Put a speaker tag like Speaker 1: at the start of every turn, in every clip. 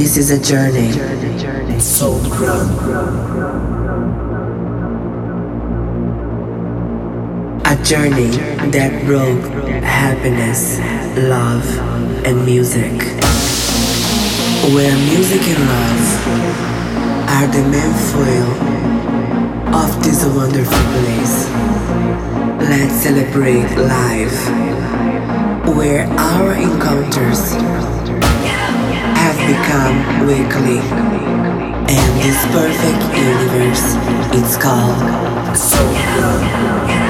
Speaker 1: This is a journey.
Speaker 2: Soul
Speaker 1: A journey that broke happiness, love, and music. Where music and love are the main foil of this wonderful place. Let's celebrate life, where our encounters become weekly. And this perfect universe, it's called Soul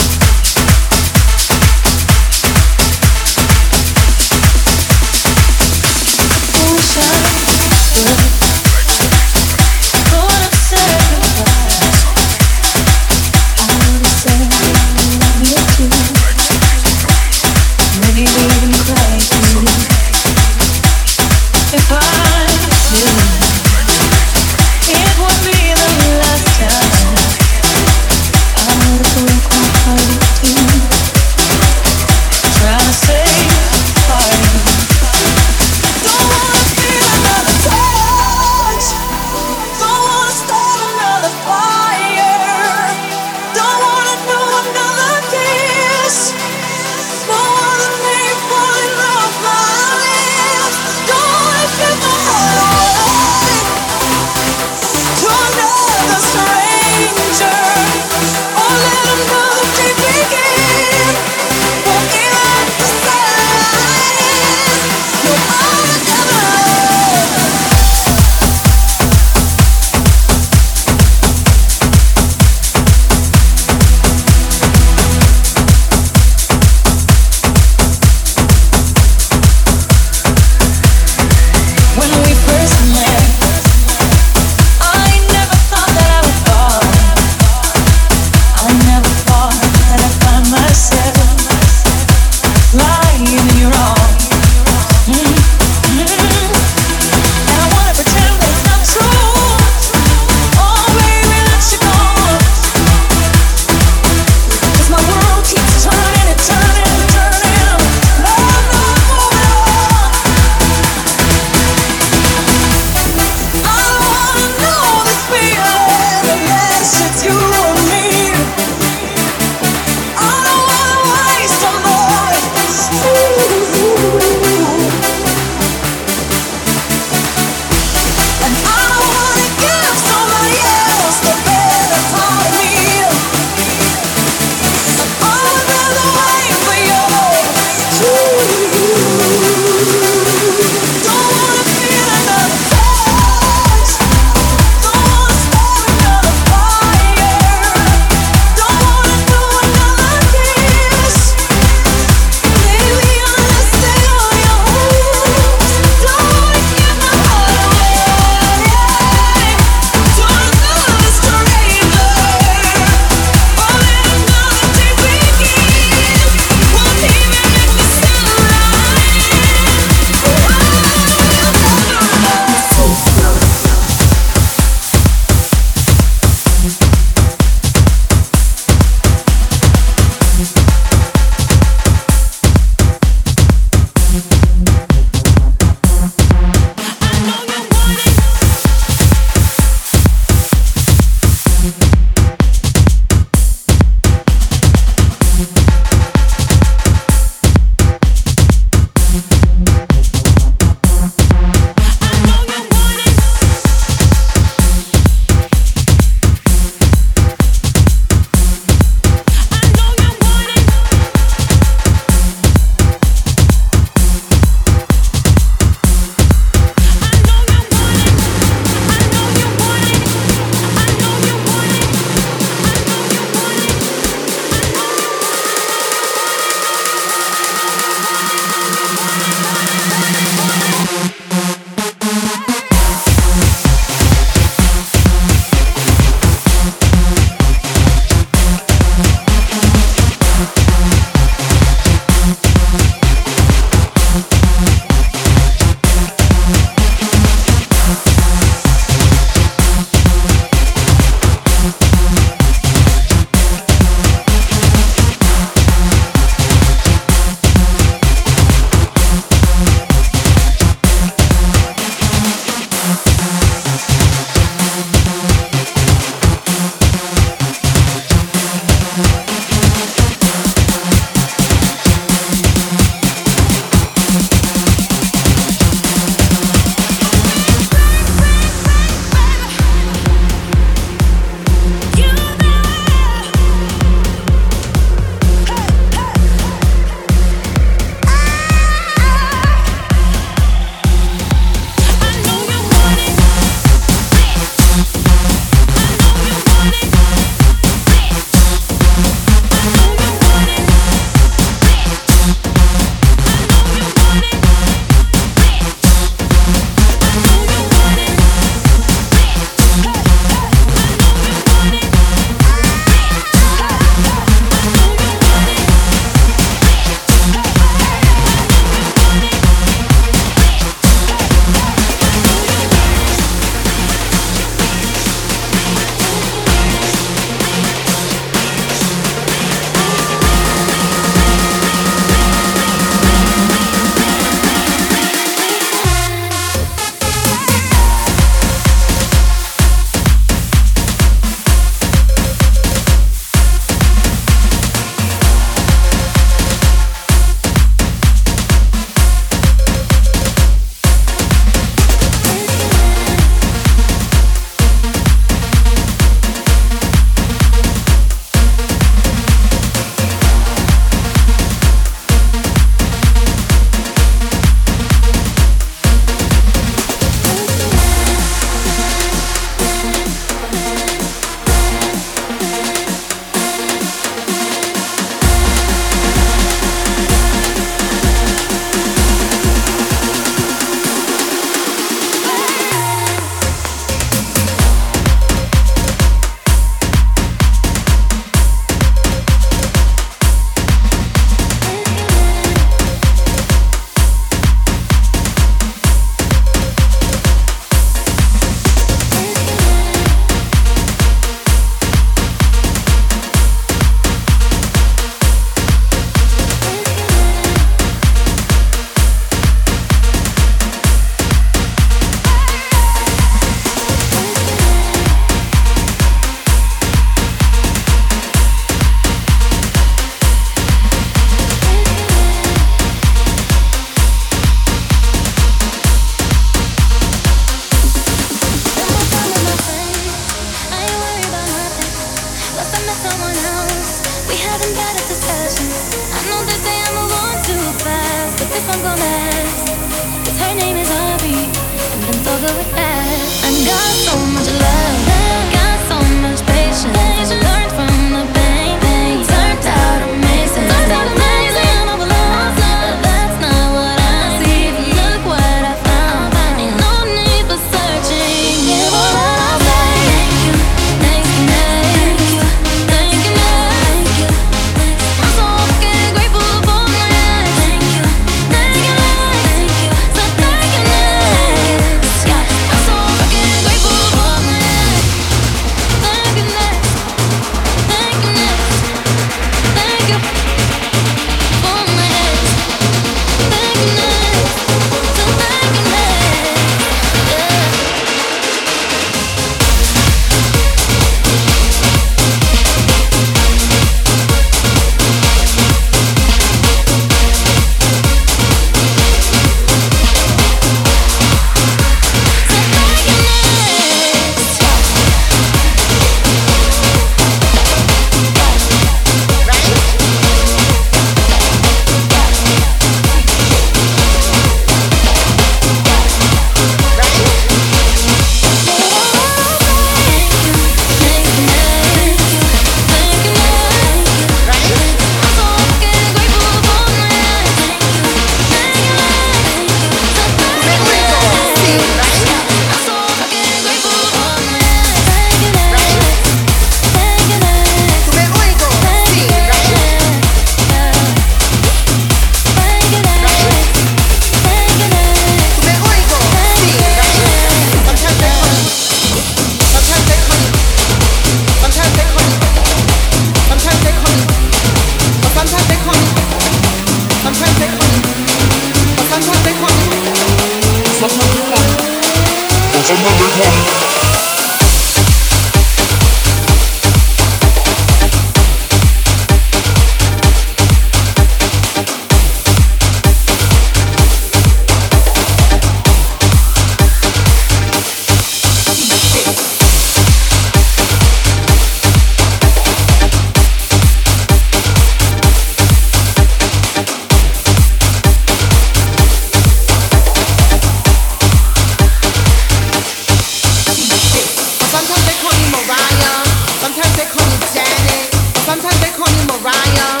Speaker 3: Mariah. Sometimes they call me Janet. Sometimes
Speaker 4: they call me
Speaker 5: Mariah.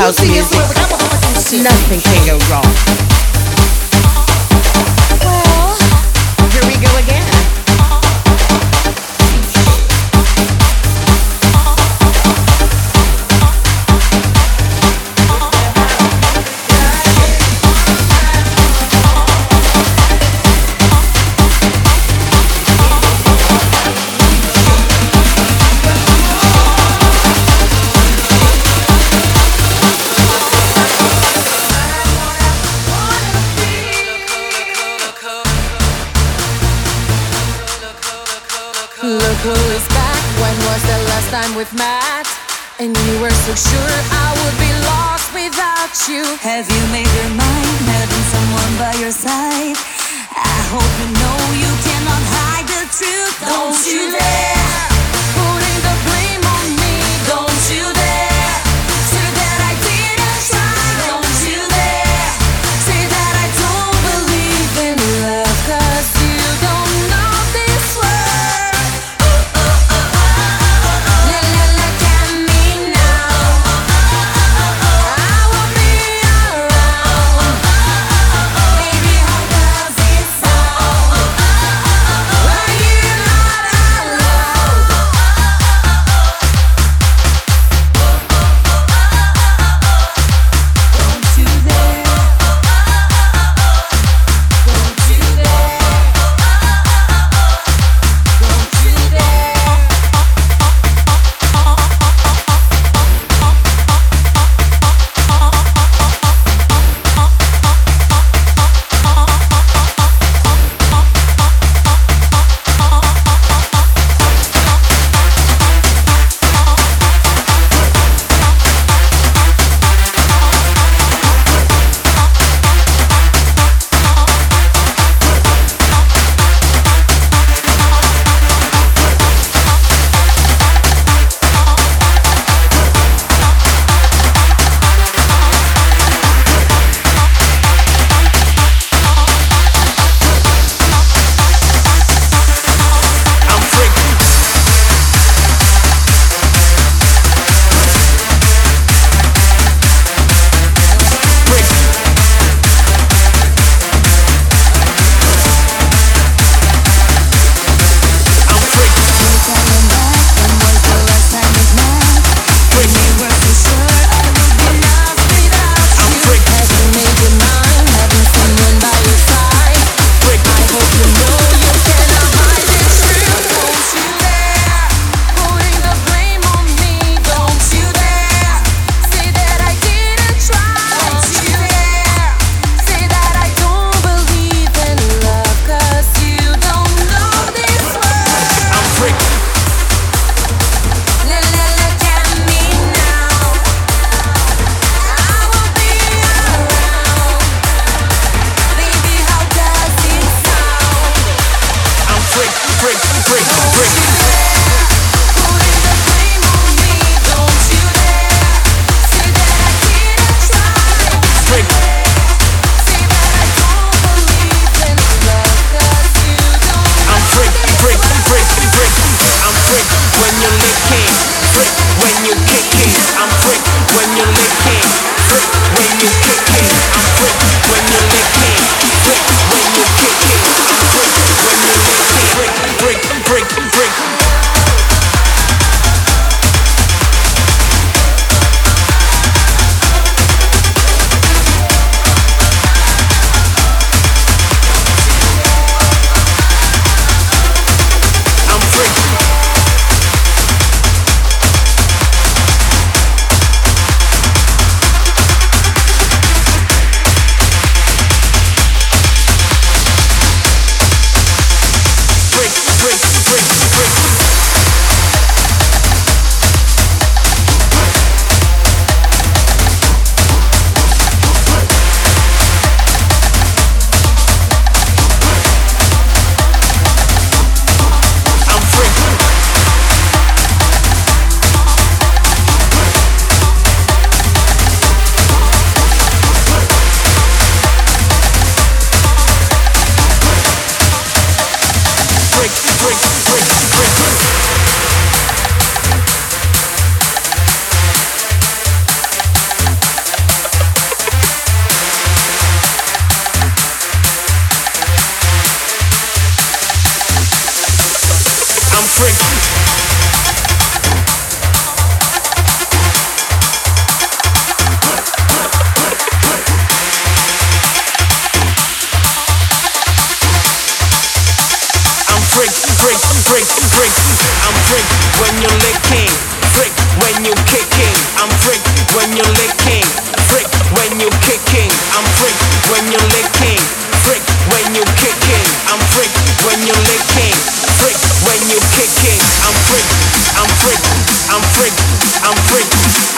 Speaker 5: house music. Nothing can
Speaker 6: go wrong.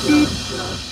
Speaker 6: goodbye,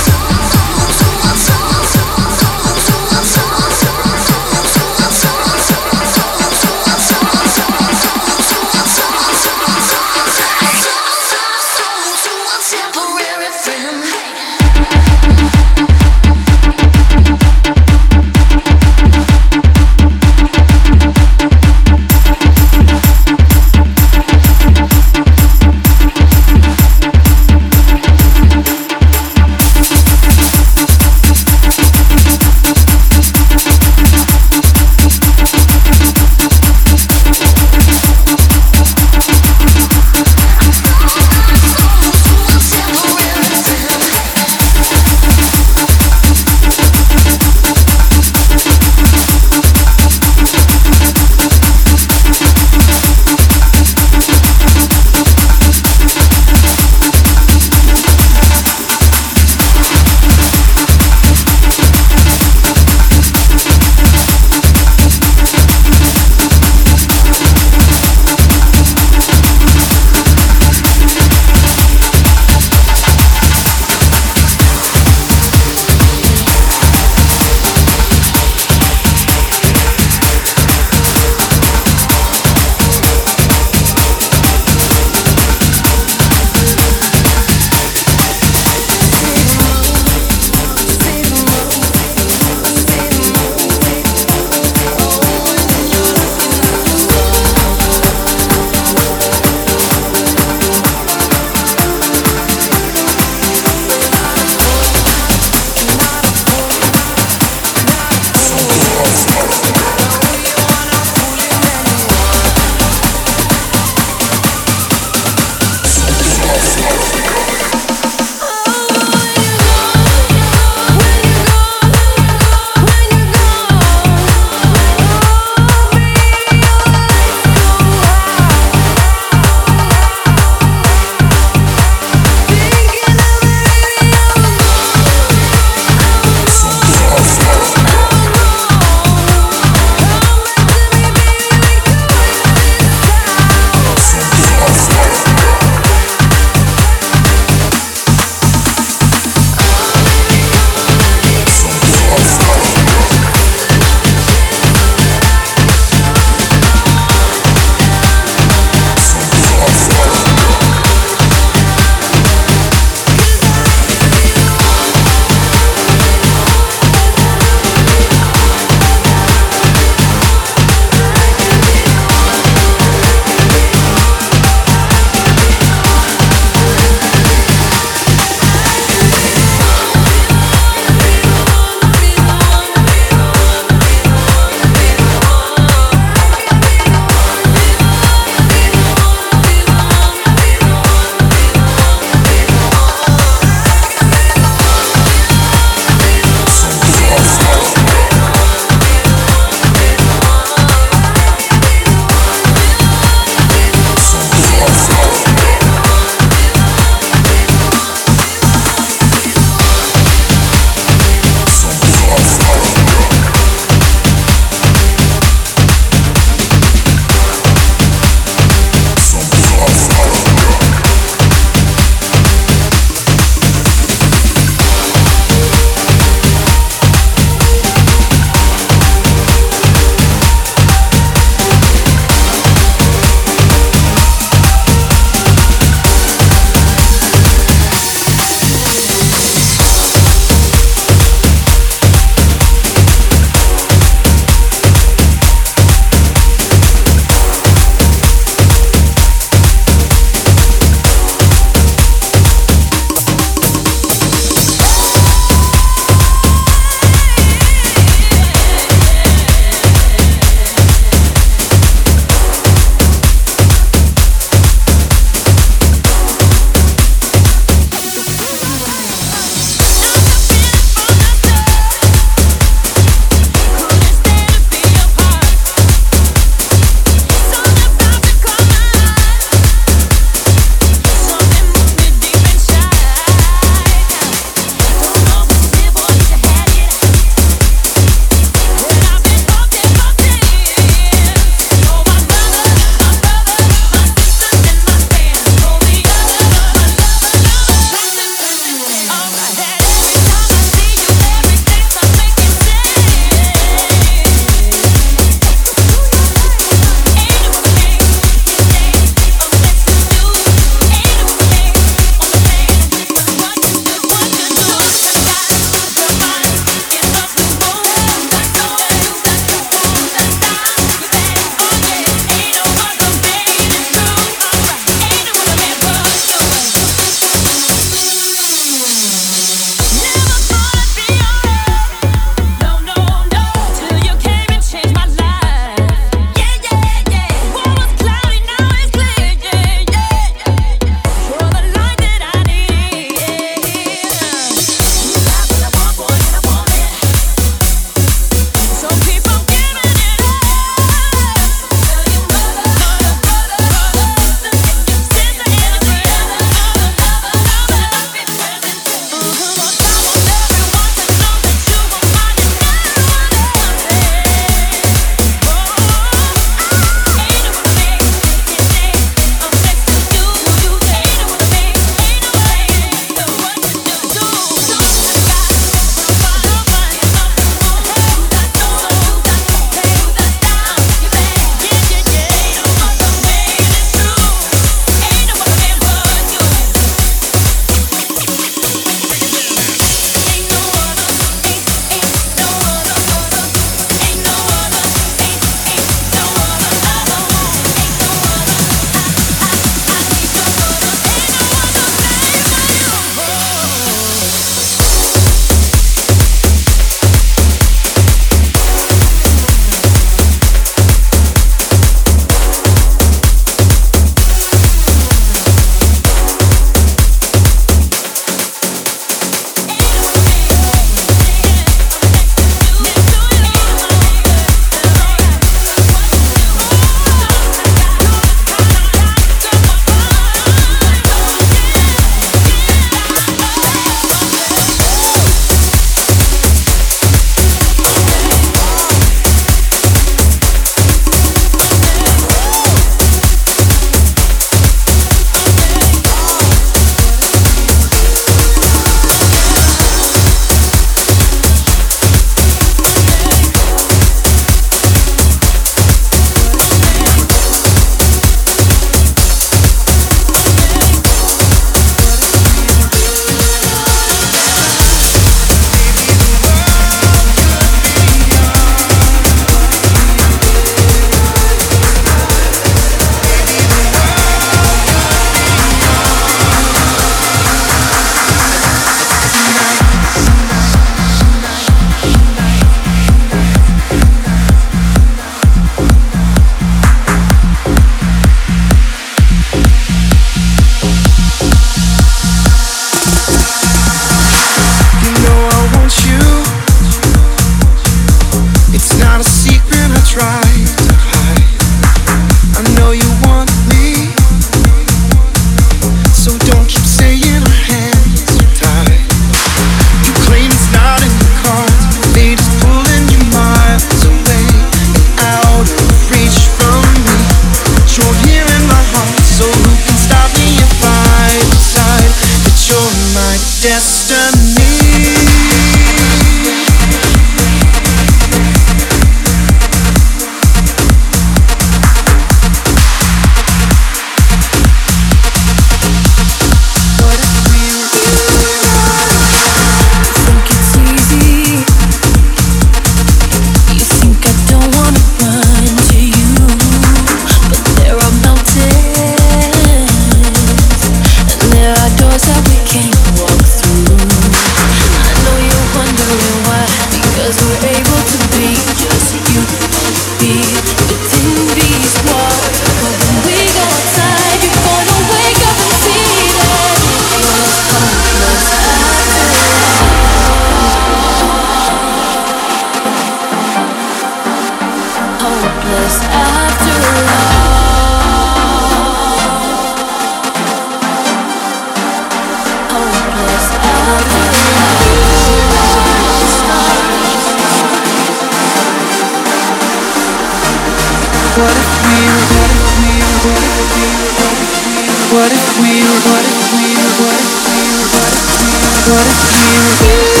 Speaker 5: What if we what if we what if we what if we what if we